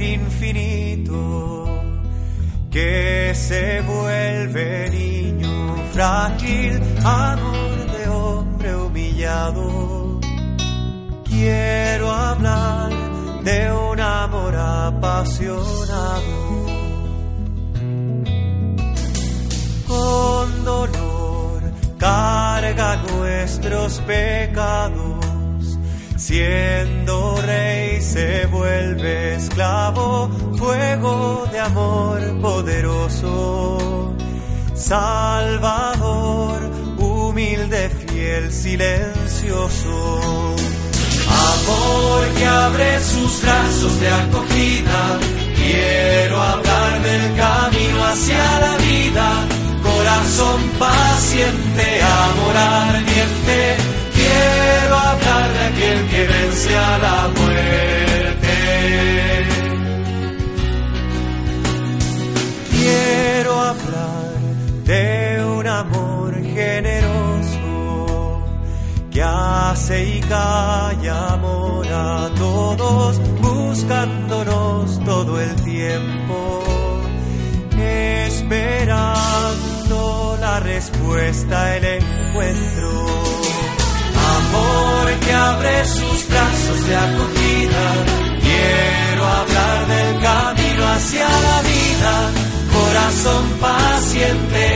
infinito que se vuelve niño frágil, amor de hombre humillado. Quiero hablar de un amor apasionado. Con dolor carga nuestros pecados Siendo rey se vuelve esclavo, fuego de amor poderoso. Salvador, humilde, fiel, silencioso. Amor que abre sus brazos de acogida. Quiero hablar del camino hacia la vida. Corazón paciente, hace y calla amor a todos, buscándonos todo el tiempo, esperando la respuesta, el encuentro amor que abre sus brazos de acogida. Quiero hablar del camino hacia la vida, corazón paciente,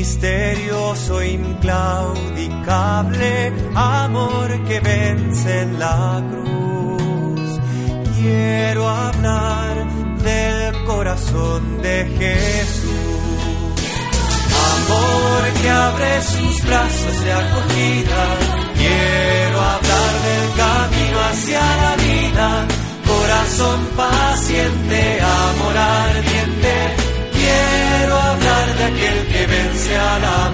misterioso, inclaudicable, amor que vence en la cruz. Quiero hablar del corazón de Jesús. Amor que abre sus brazos de acogida. Quiero hablar del camino hacia la vida corazón paciente, amor ardiente, quiero hablar de aquel que vence a la